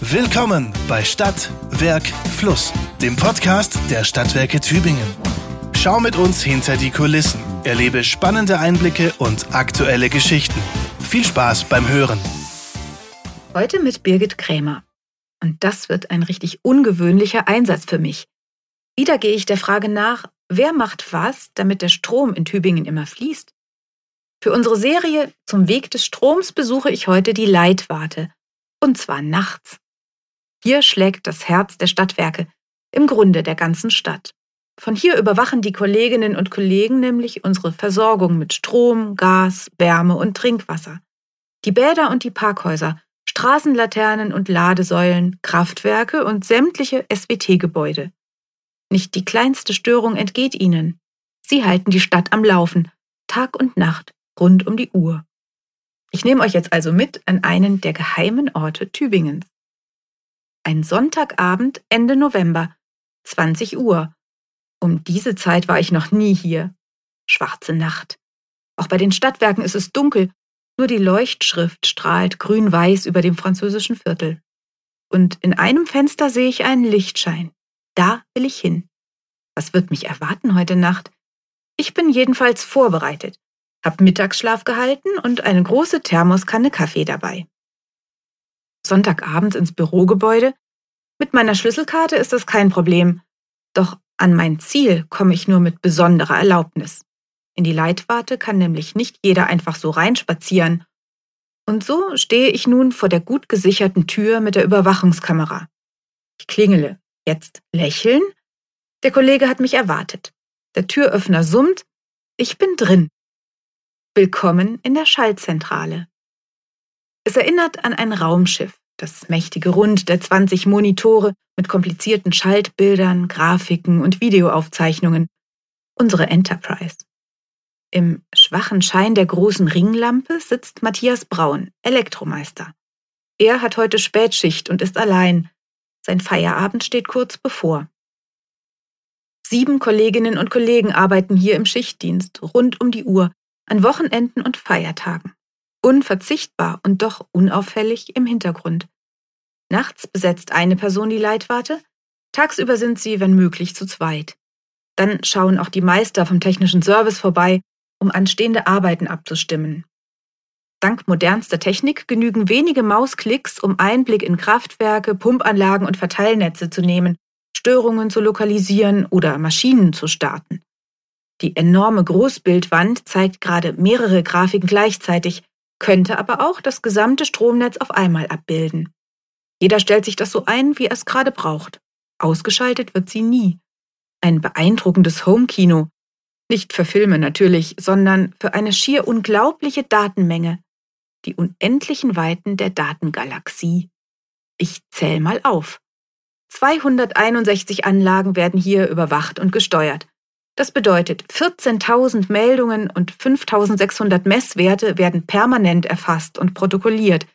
Willkommen bei Stadt, Werk, Fluss, dem Podcast der Stadtwerke Tübingen. Schau mit uns hinter die Kulissen, erlebe spannende Einblicke und aktuelle Geschichten. Viel Spaß beim Hören. Heute mit Birgit Krämer. Und das wird ein richtig ungewöhnlicher Einsatz für mich. Wieder gehe ich der Frage nach, wer macht was, damit der Strom in Tübingen immer fließt? Für unsere Serie Zum Weg des Stroms besuche ich heute die Leitwarte. Und zwar nachts. Hier schlägt das Herz der Stadtwerke, im Grunde der ganzen Stadt. Von hier überwachen die Kolleginnen und Kollegen nämlich unsere Versorgung mit Strom, Gas, Wärme und Trinkwasser. Die Bäder und die Parkhäuser, Straßenlaternen und Ladesäulen, Kraftwerke und sämtliche SWT-Gebäude. Nicht die kleinste Störung entgeht ihnen. Sie halten die Stadt am Laufen, Tag und Nacht, rund um die Uhr. Ich nehme euch jetzt also mit an einen der geheimen Orte Tübingens. Ein Sonntagabend Ende November, 20 Uhr. Um diese Zeit war ich noch nie hier. Schwarze Nacht. Auch bei den Stadtwerken ist es dunkel, nur die Leuchtschrift strahlt grün-weiß über dem französischen Viertel. Und in einem Fenster sehe ich einen Lichtschein. Da will ich hin. Was wird mich erwarten heute Nacht? Ich bin jedenfalls vorbereitet hab Mittagsschlaf gehalten und eine große Thermoskanne Kaffee dabei. Sonntagabend ins Bürogebäude. Mit meiner Schlüsselkarte ist das kein Problem. Doch an mein Ziel komme ich nur mit besonderer Erlaubnis. In die Leitwarte kann nämlich nicht jeder einfach so reinspazieren. Und so stehe ich nun vor der gut gesicherten Tür mit der Überwachungskamera. Ich klingele. Jetzt lächeln. Der Kollege hat mich erwartet. Der Türöffner summt. Ich bin drin. Willkommen in der Schaltzentrale. Es erinnert an ein Raumschiff, das mächtige Rund der 20 Monitore mit komplizierten Schaltbildern, Grafiken und Videoaufzeichnungen. Unsere Enterprise. Im schwachen Schein der großen Ringlampe sitzt Matthias Braun, Elektromeister. Er hat heute Spätschicht und ist allein. Sein Feierabend steht kurz bevor. Sieben Kolleginnen und Kollegen arbeiten hier im Schichtdienst rund um die Uhr an Wochenenden und Feiertagen. Unverzichtbar und doch unauffällig im Hintergrund. Nachts besetzt eine Person die Leitwarte, tagsüber sind sie, wenn möglich, zu zweit. Dann schauen auch die Meister vom technischen Service vorbei, um anstehende Arbeiten abzustimmen. Dank modernster Technik genügen wenige Mausklicks, um Einblick in Kraftwerke, Pumpanlagen und Verteilnetze zu nehmen, Störungen zu lokalisieren oder Maschinen zu starten. Die enorme Großbildwand zeigt gerade mehrere Grafiken gleichzeitig, könnte aber auch das gesamte Stromnetz auf einmal abbilden. Jeder stellt sich das so ein, wie er es gerade braucht. Ausgeschaltet wird sie nie. Ein beeindruckendes Homekino. Nicht für Filme natürlich, sondern für eine schier unglaubliche Datenmenge. Die unendlichen Weiten der Datengalaxie. Ich zähl mal auf. 261 Anlagen werden hier überwacht und gesteuert. Das bedeutet, 14.000 Meldungen und 5.600 Messwerte werden permanent erfasst und protokolliert,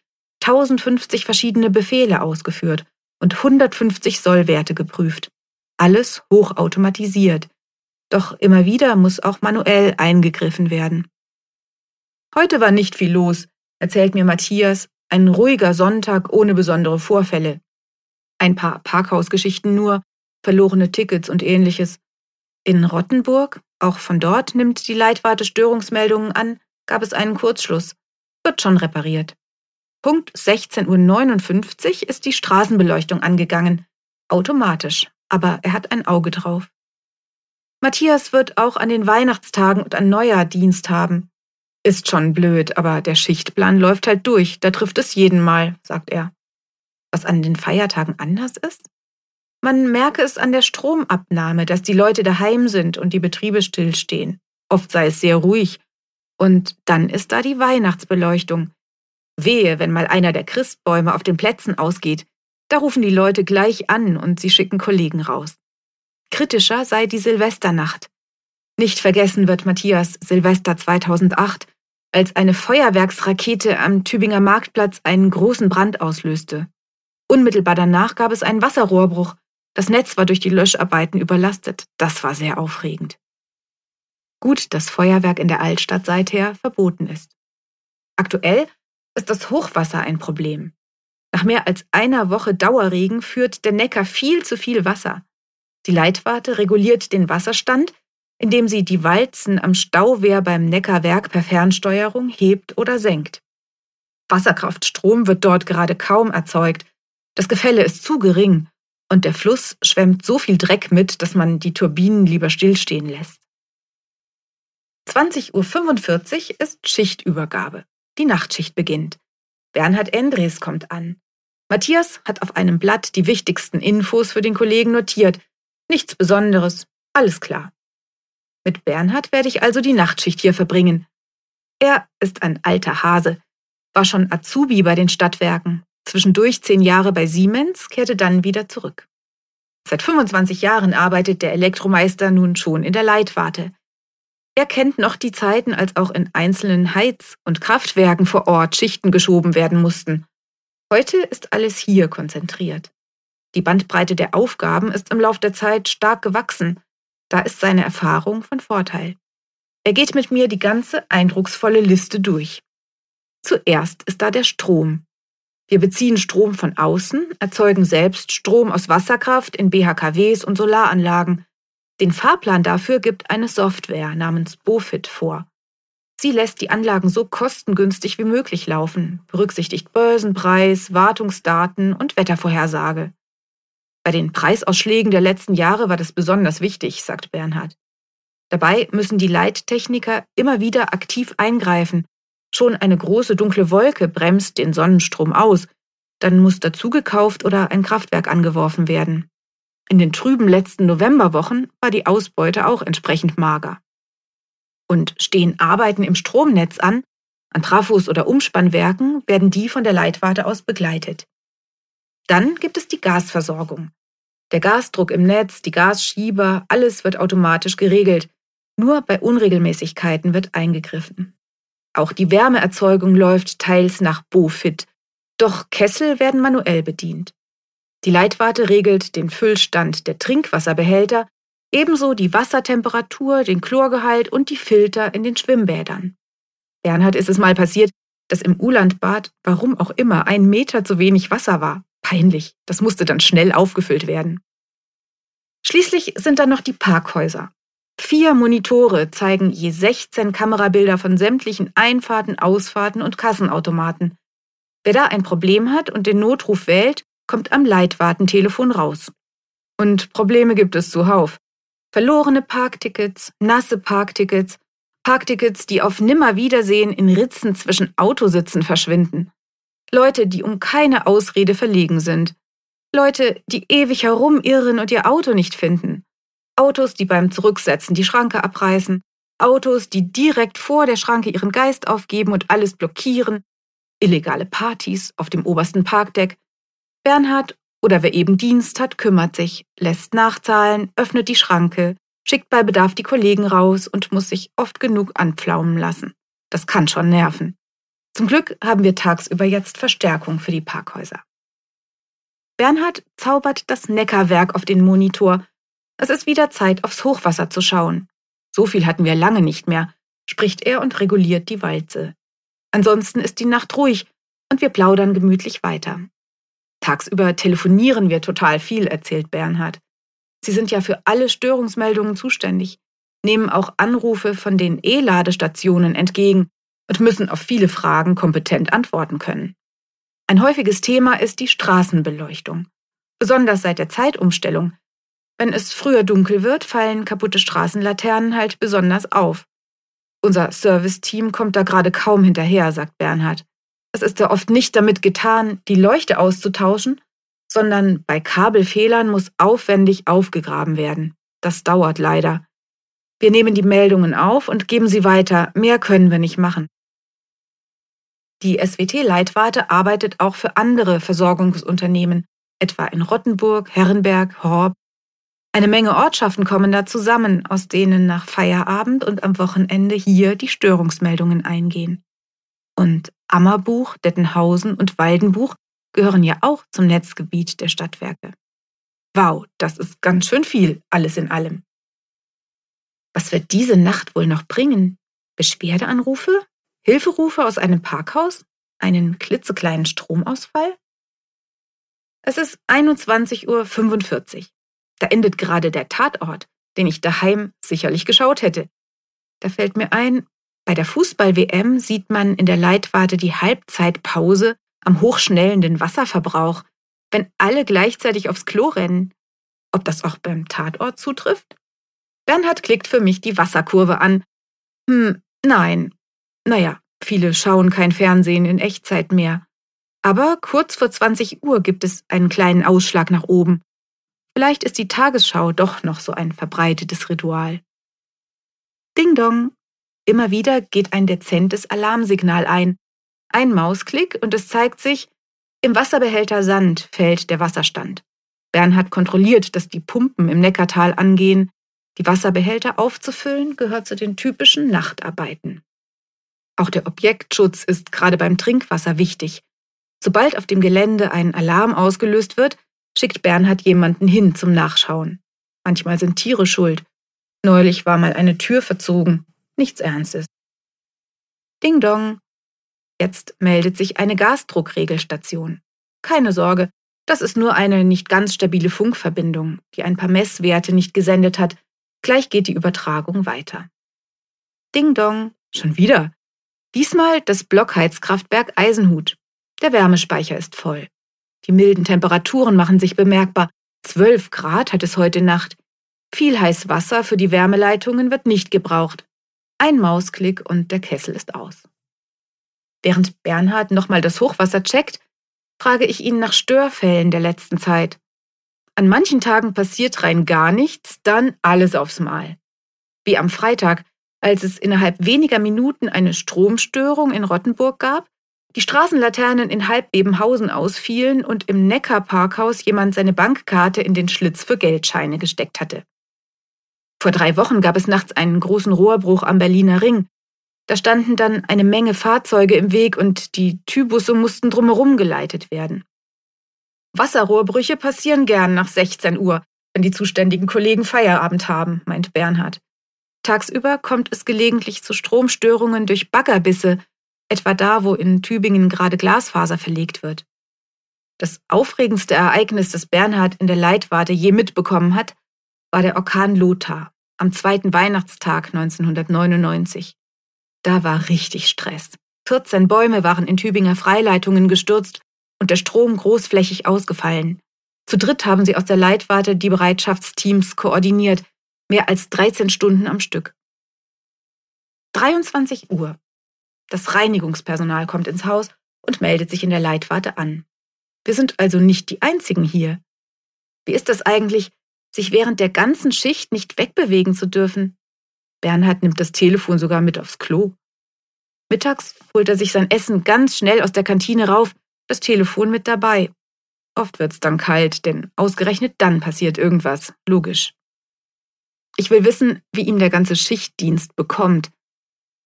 1050 verschiedene Befehle ausgeführt und 150 Sollwerte geprüft. Alles hochautomatisiert. Doch immer wieder muss auch manuell eingegriffen werden. Heute war nicht viel los, erzählt mir Matthias, ein ruhiger Sonntag ohne besondere Vorfälle. Ein paar Parkhausgeschichten nur, verlorene Tickets und ähnliches. In Rottenburg, auch von dort nimmt die Leitwarte Störungsmeldungen an, gab es einen Kurzschluss. Wird schon repariert. Punkt 16.59 Uhr ist die Straßenbeleuchtung angegangen. Automatisch, aber er hat ein Auge drauf. Matthias wird auch an den Weihnachtstagen und an Neujahr Dienst haben. Ist schon blöd, aber der Schichtplan läuft halt durch, da trifft es jeden Mal, sagt er. Was an den Feiertagen anders ist? Man merke es an der Stromabnahme, dass die Leute daheim sind und die Betriebe stillstehen. Oft sei es sehr ruhig. Und dann ist da die Weihnachtsbeleuchtung. Wehe, wenn mal einer der Christbäume auf den Plätzen ausgeht. Da rufen die Leute gleich an und sie schicken Kollegen raus. Kritischer sei die Silvesternacht. Nicht vergessen wird Matthias Silvester 2008, als eine Feuerwerksrakete am Tübinger Marktplatz einen großen Brand auslöste. Unmittelbar danach gab es einen Wasserrohrbruch, das Netz war durch die Löscharbeiten überlastet. Das war sehr aufregend. Gut, dass Feuerwerk in der Altstadt seither verboten ist. Aktuell ist das Hochwasser ein Problem. Nach mehr als einer Woche Dauerregen führt der Neckar viel zu viel Wasser. Die Leitwarte reguliert den Wasserstand, indem sie die Walzen am Stauwehr beim Neckarwerk per Fernsteuerung hebt oder senkt. Wasserkraftstrom wird dort gerade kaum erzeugt. Das Gefälle ist zu gering und der Fluss schwemmt so viel Dreck mit, dass man die Turbinen lieber stillstehen lässt. 20.45 Uhr ist Schichtübergabe. Die Nachtschicht beginnt. Bernhard Endres kommt an. Matthias hat auf einem Blatt die wichtigsten Infos für den Kollegen notiert. Nichts Besonderes, alles klar. Mit Bernhard werde ich also die Nachtschicht hier verbringen. Er ist ein alter Hase, war schon Azubi bei den Stadtwerken, zwischendurch zehn Jahre bei Siemens, kehrte dann wieder zurück. Seit 25 Jahren arbeitet der Elektromeister nun schon in der Leitwarte. Er kennt noch die Zeiten, als auch in einzelnen Heiz- und Kraftwerken vor Ort Schichten geschoben werden mussten. Heute ist alles hier konzentriert. Die Bandbreite der Aufgaben ist im Lauf der Zeit stark gewachsen. Da ist seine Erfahrung von Vorteil. Er geht mit mir die ganze eindrucksvolle Liste durch. Zuerst ist da der Strom. Wir beziehen Strom von außen, erzeugen selbst Strom aus Wasserkraft in BHKWs und Solaranlagen. Den Fahrplan dafür gibt eine Software namens BOFIT vor. Sie lässt die Anlagen so kostengünstig wie möglich laufen, berücksichtigt Börsenpreis, Wartungsdaten und Wettervorhersage. Bei den Preisausschlägen der letzten Jahre war das besonders wichtig, sagt Bernhard. Dabei müssen die Leittechniker immer wieder aktiv eingreifen. Schon eine große dunkle Wolke bremst den Sonnenstrom aus, dann muss dazugekauft oder ein Kraftwerk angeworfen werden. In den trüben letzten Novemberwochen war die Ausbeute auch entsprechend mager. Und stehen Arbeiten im Stromnetz an, an Trafos oder Umspannwerken, werden die von der Leitwarte aus begleitet. Dann gibt es die Gasversorgung. Der Gasdruck im Netz, die Gasschieber, alles wird automatisch geregelt. Nur bei Unregelmäßigkeiten wird eingegriffen. Auch die Wärmeerzeugung läuft teils nach BOFIT, doch Kessel werden manuell bedient. Die Leitwarte regelt den Füllstand der Trinkwasserbehälter, ebenso die Wassertemperatur, den Chlorgehalt und die Filter in den Schwimmbädern. Bernhard ist es mal passiert, dass im Ulandbad, warum auch immer, ein Meter zu wenig Wasser war. Peinlich, das musste dann schnell aufgefüllt werden. Schließlich sind da noch die Parkhäuser. Vier Monitore zeigen je 16 Kamerabilder von sämtlichen Einfahrten, Ausfahrten und Kassenautomaten. Wer da ein Problem hat und den Notruf wählt, kommt am Leitwartentelefon raus. Und Probleme gibt es zuhauf. Verlorene Parktickets, nasse Parktickets, Parktickets, die auf Nimmerwiedersehen in Ritzen zwischen Autositzen verschwinden. Leute, die um keine Ausrede verlegen sind. Leute, die ewig herumirren und ihr Auto nicht finden. Autos, die beim Zurücksetzen die Schranke abreißen. Autos, die direkt vor der Schranke ihren Geist aufgeben und alles blockieren. Illegale Partys auf dem obersten Parkdeck. Bernhard oder wer eben Dienst hat, kümmert sich, lässt nachzahlen, öffnet die Schranke, schickt bei Bedarf die Kollegen raus und muss sich oft genug anpflaumen lassen. Das kann schon nerven. Zum Glück haben wir tagsüber jetzt Verstärkung für die Parkhäuser. Bernhard zaubert das Neckarwerk auf den Monitor. Es ist wieder Zeit, aufs Hochwasser zu schauen. So viel hatten wir lange nicht mehr, spricht er und reguliert die Walze. Ansonsten ist die Nacht ruhig und wir plaudern gemütlich weiter. Tagsüber telefonieren wir total viel, erzählt Bernhard. Sie sind ja für alle Störungsmeldungen zuständig, nehmen auch Anrufe von den E-Ladestationen entgegen und müssen auf viele Fragen kompetent antworten können. Ein häufiges Thema ist die Straßenbeleuchtung. Besonders seit der Zeitumstellung. Wenn es früher dunkel wird, fallen kaputte Straßenlaternen halt besonders auf. Unser Serviceteam kommt da gerade kaum hinterher, sagt Bernhard. Es ist ja oft nicht damit getan, die Leuchte auszutauschen, sondern bei Kabelfehlern muss aufwendig aufgegraben werden. Das dauert leider. Wir nehmen die Meldungen auf und geben sie weiter. Mehr können wir nicht machen. Die SWT-Leitwarte arbeitet auch für andere Versorgungsunternehmen, etwa in Rottenburg, Herrenberg, Horb. Eine Menge Ortschaften kommen da zusammen, aus denen nach Feierabend und am Wochenende hier die Störungsmeldungen eingehen. Und Ammerbuch, Dettenhausen und Waldenbuch gehören ja auch zum Netzgebiet der Stadtwerke. Wow, das ist ganz schön viel, alles in allem. Was wird diese Nacht wohl noch bringen? Beschwerdeanrufe? Hilferufe aus einem Parkhaus? Einen klitzekleinen Stromausfall? Es ist 21.45 Uhr. Da endet gerade der Tatort, den ich daheim sicherlich geschaut hätte. Da fällt mir ein, bei der Fußball-WM sieht man in der Leitwarte die Halbzeitpause am hochschnellenden Wasserverbrauch, wenn alle gleichzeitig aufs Klo rennen. Ob das auch beim Tatort zutrifft? Bernhard klickt für mich die Wasserkurve an. Hm, nein. Naja, viele schauen kein Fernsehen in Echtzeit mehr. Aber kurz vor 20 Uhr gibt es einen kleinen Ausschlag nach oben. Vielleicht ist die Tagesschau doch noch so ein verbreitetes Ritual. Ding dong. Immer wieder geht ein dezentes Alarmsignal ein. Ein Mausklick und es zeigt sich, im Wasserbehälter Sand fällt der Wasserstand. Bernhard kontrolliert, dass die Pumpen im Neckartal angehen. Die Wasserbehälter aufzufüllen gehört zu den typischen Nachtarbeiten. Auch der Objektschutz ist gerade beim Trinkwasser wichtig. Sobald auf dem Gelände ein Alarm ausgelöst wird, schickt Bernhard jemanden hin zum Nachschauen. Manchmal sind Tiere schuld. Neulich war mal eine Tür verzogen. Nichts Ernstes. Ding dong. Jetzt meldet sich eine Gasdruckregelstation. Keine Sorge, das ist nur eine nicht ganz stabile Funkverbindung, die ein paar Messwerte nicht gesendet hat. Gleich geht die Übertragung weiter. Ding dong, schon wieder. Diesmal das Blockheizkraftwerk Eisenhut. Der Wärmespeicher ist voll. Die milden Temperaturen machen sich bemerkbar. Zwölf Grad hat es heute Nacht. Viel heiß Wasser für die Wärmeleitungen wird nicht gebraucht. Ein Mausklick und der Kessel ist aus. Während Bernhard nochmal das Hochwasser checkt, frage ich ihn nach Störfällen der letzten Zeit. An manchen Tagen passiert rein gar nichts, dann alles aufs Mal. Wie am Freitag, als es innerhalb weniger Minuten eine Stromstörung in Rottenburg gab die Straßenlaternen in Halbebenhausen ausfielen und im Neckar-Parkhaus jemand seine Bankkarte in den Schlitz für Geldscheine gesteckt hatte. Vor drei Wochen gab es nachts einen großen Rohrbruch am Berliner Ring. Da standen dann eine Menge Fahrzeuge im Weg und die Tybusse mussten drumherum geleitet werden. Wasserrohrbrüche passieren gern nach 16 Uhr, wenn die zuständigen Kollegen Feierabend haben, meint Bernhard. Tagsüber kommt es gelegentlich zu Stromstörungen durch Baggerbisse, etwa da, wo in Tübingen gerade Glasfaser verlegt wird. Das aufregendste Ereignis, das Bernhard in der Leitwarte je mitbekommen hat, war der Orkan Lothar am zweiten Weihnachtstag 1999. Da war richtig Stress. 14 Bäume waren in Tübinger Freileitungen gestürzt und der Strom großflächig ausgefallen. Zu dritt haben sie aus der Leitwarte die Bereitschaftsteams koordiniert, mehr als 13 Stunden am Stück. 23 Uhr. Das Reinigungspersonal kommt ins Haus und meldet sich in der Leitwarte an. Wir sind also nicht die Einzigen hier. Wie ist das eigentlich, sich während der ganzen Schicht nicht wegbewegen zu dürfen? Bernhard nimmt das Telefon sogar mit aufs Klo. Mittags holt er sich sein Essen ganz schnell aus der Kantine rauf, das Telefon mit dabei. Oft wird's dann kalt, denn ausgerechnet dann passiert irgendwas, logisch. Ich will wissen, wie ihm der ganze Schichtdienst bekommt,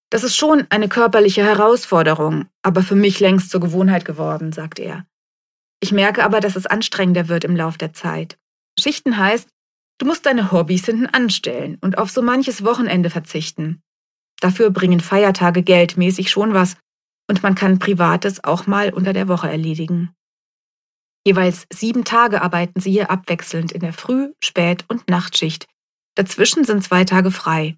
das ist schon eine körperliche Herausforderung, aber für mich längst zur Gewohnheit geworden, sagt er. Ich merke aber, dass es anstrengender wird im Lauf der Zeit. Schichten heißt, du musst deine Hobbys hinten anstellen und auf so manches Wochenende verzichten. Dafür bringen Feiertage geldmäßig schon was und man kann Privates auch mal unter der Woche erledigen. Jeweils sieben Tage arbeiten sie hier abwechselnd in der Früh-, Spät- und Nachtschicht. Dazwischen sind zwei Tage frei.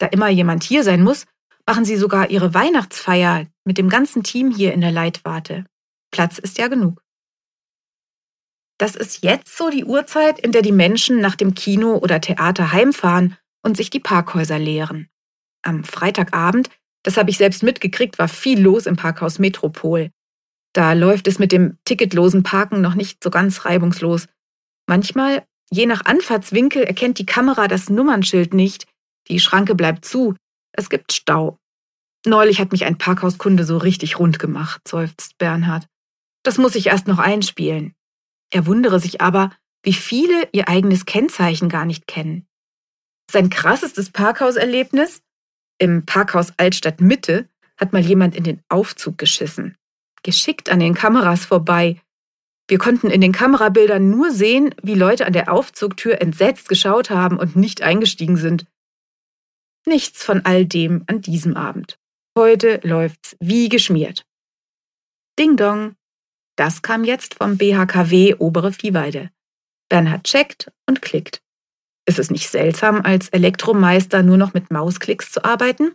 Da immer jemand hier sein muss, machen sie sogar ihre Weihnachtsfeier mit dem ganzen Team hier in der Leitwarte. Platz ist ja genug. Das ist jetzt so die Uhrzeit, in der die Menschen nach dem Kino oder Theater heimfahren und sich die Parkhäuser leeren. Am Freitagabend, das habe ich selbst mitgekriegt, war viel los im Parkhaus Metropol. Da läuft es mit dem ticketlosen Parken noch nicht so ganz reibungslos. Manchmal, je nach Anfahrtswinkel, erkennt die Kamera das Nummernschild nicht, die Schranke bleibt zu. Es gibt Stau. Neulich hat mich ein Parkhauskunde so richtig rund gemacht, seufzt Bernhard. Das muss ich erst noch einspielen. Er wundere sich aber, wie viele ihr eigenes Kennzeichen gar nicht kennen. Sein krassestes Parkhauserlebnis? Im Parkhaus Altstadt Mitte hat mal jemand in den Aufzug geschissen. Geschickt an den Kameras vorbei. Wir konnten in den Kamerabildern nur sehen, wie Leute an der Aufzugtür entsetzt geschaut haben und nicht eingestiegen sind. Nichts von all dem an diesem Abend. Heute läuft's wie geschmiert. Ding dong. Das kam jetzt vom BHKW Obere Viehweide. Bernhard checkt und klickt. Ist es nicht seltsam, als Elektromeister nur noch mit Mausklicks zu arbeiten?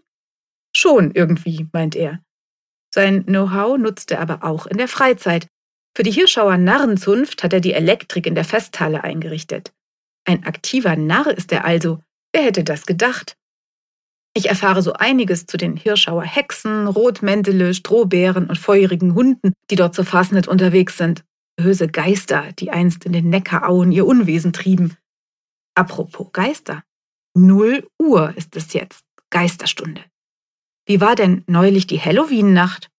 Schon irgendwie, meint er. Sein Know-how nutzt er aber auch in der Freizeit. Für die Hirschauer Narrenzunft hat er die Elektrik in der Festhalle eingerichtet. Ein aktiver Narr ist er also. Wer hätte das gedacht? Ich erfahre so einiges zu den Hirschauer Hexen, Rotmäntele, Strohbären und feurigen Hunden, die dort zur Fasnet unterwegs sind. Böse Geister, die einst in den Neckarauen ihr Unwesen trieben. Apropos Geister. Null Uhr ist es jetzt. Geisterstunde. Wie war denn neulich die Halloween-Nacht?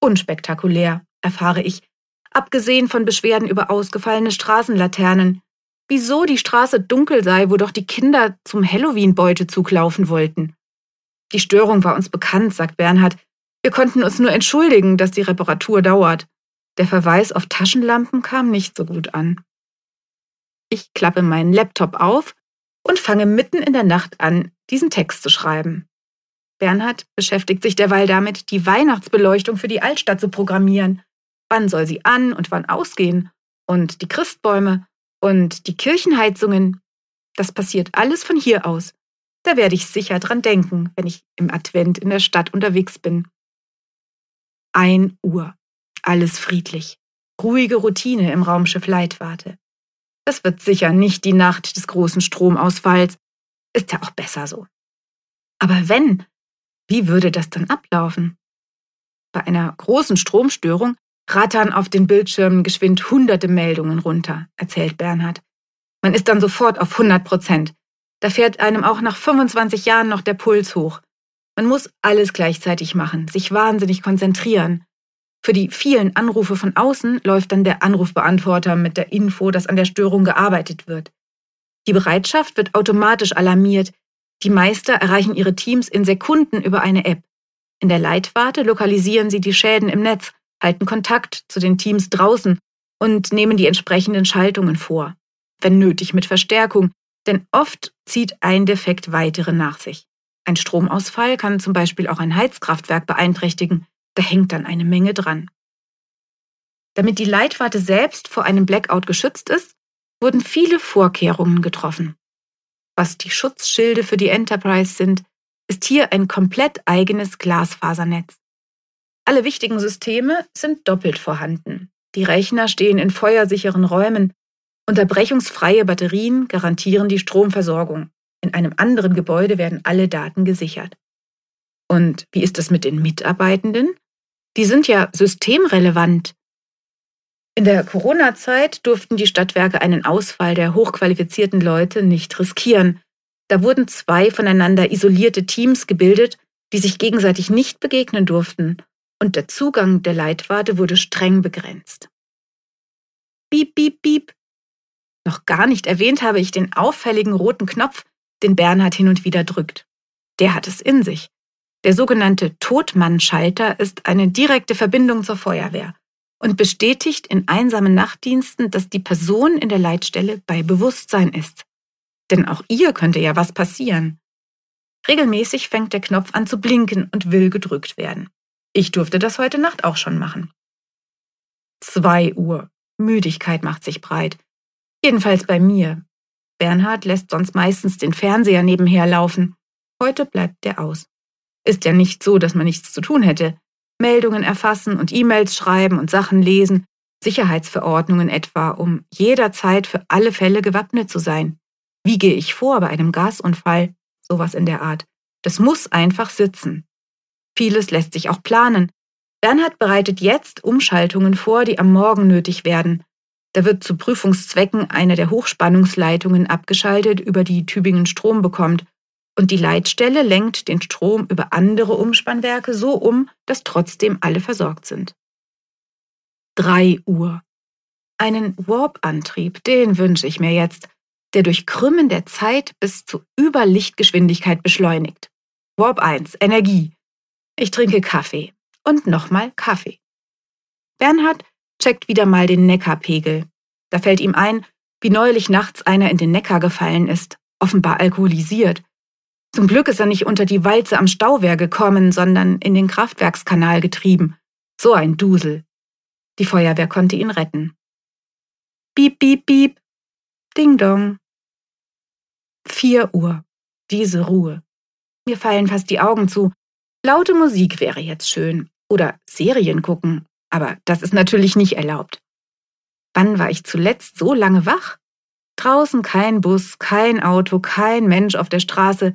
Unspektakulär, erfahre ich, abgesehen von Beschwerden über ausgefallene Straßenlaternen. Wieso die Straße dunkel sei, wo doch die Kinder zum Halloween-Beutezug laufen wollten. Die Störung war uns bekannt, sagt Bernhard. Wir konnten uns nur entschuldigen, dass die Reparatur dauert. Der Verweis auf Taschenlampen kam nicht so gut an. Ich klappe meinen Laptop auf und fange mitten in der Nacht an, diesen Text zu schreiben. Bernhard beschäftigt sich derweil damit, die Weihnachtsbeleuchtung für die Altstadt zu programmieren. Wann soll sie an und wann ausgehen? Und die Christbäume und die Kirchenheizungen. Das passiert alles von hier aus. Da werde ich sicher dran denken, wenn ich im Advent in der Stadt unterwegs bin. Ein Uhr. Alles friedlich. Ruhige Routine im Raumschiff Leitwarte. Das wird sicher nicht die Nacht des großen Stromausfalls. Ist ja auch besser so. Aber wenn, wie würde das dann ablaufen? Bei einer großen Stromstörung rattern auf den Bildschirmen geschwind hunderte Meldungen runter, erzählt Bernhard. Man ist dann sofort auf 100 Prozent. Da fährt einem auch nach 25 Jahren noch der Puls hoch. Man muss alles gleichzeitig machen, sich wahnsinnig konzentrieren. Für die vielen Anrufe von außen läuft dann der Anrufbeantworter mit der Info, dass an der Störung gearbeitet wird. Die Bereitschaft wird automatisch alarmiert, die Meister erreichen ihre Teams in Sekunden über eine App. In der Leitwarte lokalisieren sie die Schäden im Netz, halten Kontakt zu den Teams draußen und nehmen die entsprechenden Schaltungen vor. Wenn nötig mit Verstärkung, denn oft zieht ein Defekt weitere nach sich. Ein Stromausfall kann zum Beispiel auch ein Heizkraftwerk beeinträchtigen, da hängt dann eine Menge dran. Damit die Leitwarte selbst vor einem Blackout geschützt ist, wurden viele Vorkehrungen getroffen was die Schutzschilde für die Enterprise sind, ist hier ein komplett eigenes Glasfasernetz. Alle wichtigen Systeme sind doppelt vorhanden. Die Rechner stehen in feuersicheren Räumen. Unterbrechungsfreie Batterien garantieren die Stromversorgung. In einem anderen Gebäude werden alle Daten gesichert. Und wie ist es mit den Mitarbeitenden? Die sind ja systemrelevant. In der Corona-Zeit durften die Stadtwerke einen Ausfall der hochqualifizierten Leute nicht riskieren. Da wurden zwei voneinander isolierte Teams gebildet, die sich gegenseitig nicht begegnen durften, und der Zugang der Leitwarte wurde streng begrenzt. Piep, piep, piep. Noch gar nicht erwähnt habe ich den auffälligen roten Knopf, den Bernhard hin und wieder drückt. Der hat es in sich. Der sogenannte Todmannschalter ist eine direkte Verbindung zur Feuerwehr und bestätigt in einsamen Nachtdiensten, dass die Person in der Leitstelle bei Bewusstsein ist. Denn auch ihr könnte ja was passieren. Regelmäßig fängt der Knopf an zu blinken und will gedrückt werden. Ich durfte das heute Nacht auch schon machen. Zwei Uhr. Müdigkeit macht sich breit. Jedenfalls bei mir. Bernhard lässt sonst meistens den Fernseher nebenher laufen. Heute bleibt der aus. Ist ja nicht so, dass man nichts zu tun hätte. Meldungen erfassen und E-Mails schreiben und Sachen lesen, Sicherheitsverordnungen etwa, um jederzeit für alle Fälle gewappnet zu sein. Wie gehe ich vor bei einem Gasunfall? Sowas in der Art. Das muss einfach sitzen. Vieles lässt sich auch planen. Bernhard bereitet jetzt Umschaltungen vor, die am Morgen nötig werden. Da wird zu Prüfungszwecken eine der Hochspannungsleitungen abgeschaltet, über die Tübingen Strom bekommt und die Leitstelle lenkt den Strom über andere Umspannwerke so um, dass trotzdem alle versorgt sind. 3 Uhr. Einen Warp-Antrieb, den wünsche ich mir jetzt, der durch Krümmen der Zeit bis zu Überlichtgeschwindigkeit beschleunigt. Warp 1, Energie. Ich trinke Kaffee und nochmal Kaffee. Bernhard checkt wieder mal den Neckarpegel. Da fällt ihm ein, wie neulich nachts einer in den Neckar gefallen ist, offenbar alkoholisiert zum Glück ist er nicht unter die Walze am Stauwehr gekommen, sondern in den Kraftwerkskanal getrieben. So ein Dusel. Die Feuerwehr konnte ihn retten. Piep, piep, piep. Ding dong. Vier Uhr. Diese Ruhe. Mir fallen fast die Augen zu. Laute Musik wäre jetzt schön. Oder Serien gucken. Aber das ist natürlich nicht erlaubt. Wann war ich zuletzt so lange wach? Draußen kein Bus, kein Auto, kein Mensch auf der Straße.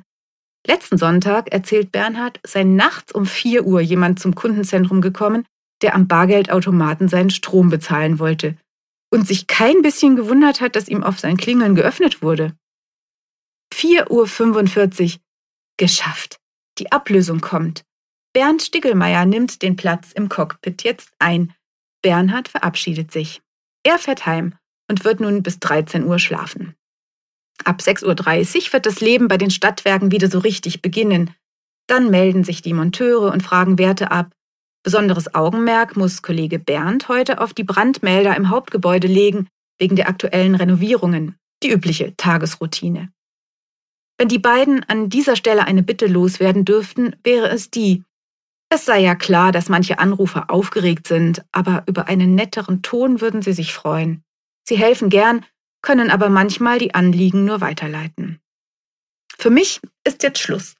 Letzten Sonntag, erzählt Bernhard, sei nachts um vier Uhr jemand zum Kundenzentrum gekommen, der am Bargeldautomaten seinen Strom bezahlen wollte und sich kein bisschen gewundert hat, dass ihm auf sein Klingeln geöffnet wurde. 4.45 Uhr. Geschafft. Die Ablösung kommt. Bernd Stickelmeier nimmt den Platz im Cockpit jetzt ein. Bernhard verabschiedet sich. Er fährt heim und wird nun bis 13 Uhr schlafen. Ab 6.30 Uhr wird das Leben bei den Stadtwerken wieder so richtig beginnen. Dann melden sich die Monteure und fragen Werte ab. Besonderes Augenmerk muss Kollege Bernd heute auf die Brandmelder im Hauptgebäude legen, wegen der aktuellen Renovierungen, die übliche Tagesroutine. Wenn die beiden an dieser Stelle eine Bitte loswerden dürften, wäre es die. Es sei ja klar, dass manche Anrufer aufgeregt sind, aber über einen netteren Ton würden sie sich freuen. Sie helfen gern, können aber manchmal die Anliegen nur weiterleiten. Für mich ist jetzt Schluss.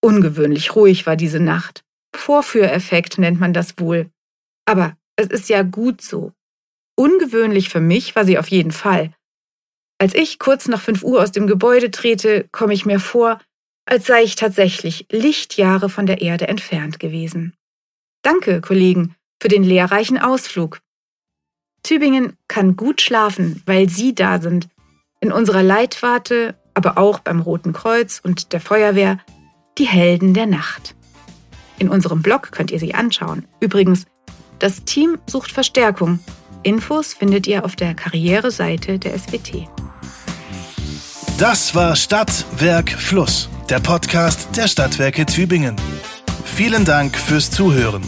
Ungewöhnlich ruhig war diese Nacht. Vorführeffekt nennt man das wohl. Aber es ist ja gut so. Ungewöhnlich für mich war sie auf jeden Fall. Als ich kurz nach fünf Uhr aus dem Gebäude trete, komme ich mir vor, als sei ich tatsächlich Lichtjahre von der Erde entfernt gewesen. Danke, Kollegen, für den lehrreichen Ausflug. Tübingen kann gut schlafen, weil Sie da sind. In unserer Leitwarte, aber auch beim Roten Kreuz und der Feuerwehr, die Helden der Nacht. In unserem Blog könnt ihr sie anschauen. Übrigens, das Team sucht Verstärkung. Infos findet ihr auf der Karriereseite der SWT. Das war Stadt, Werk, Fluss, der Podcast der Stadtwerke Tübingen. Vielen Dank fürs Zuhören.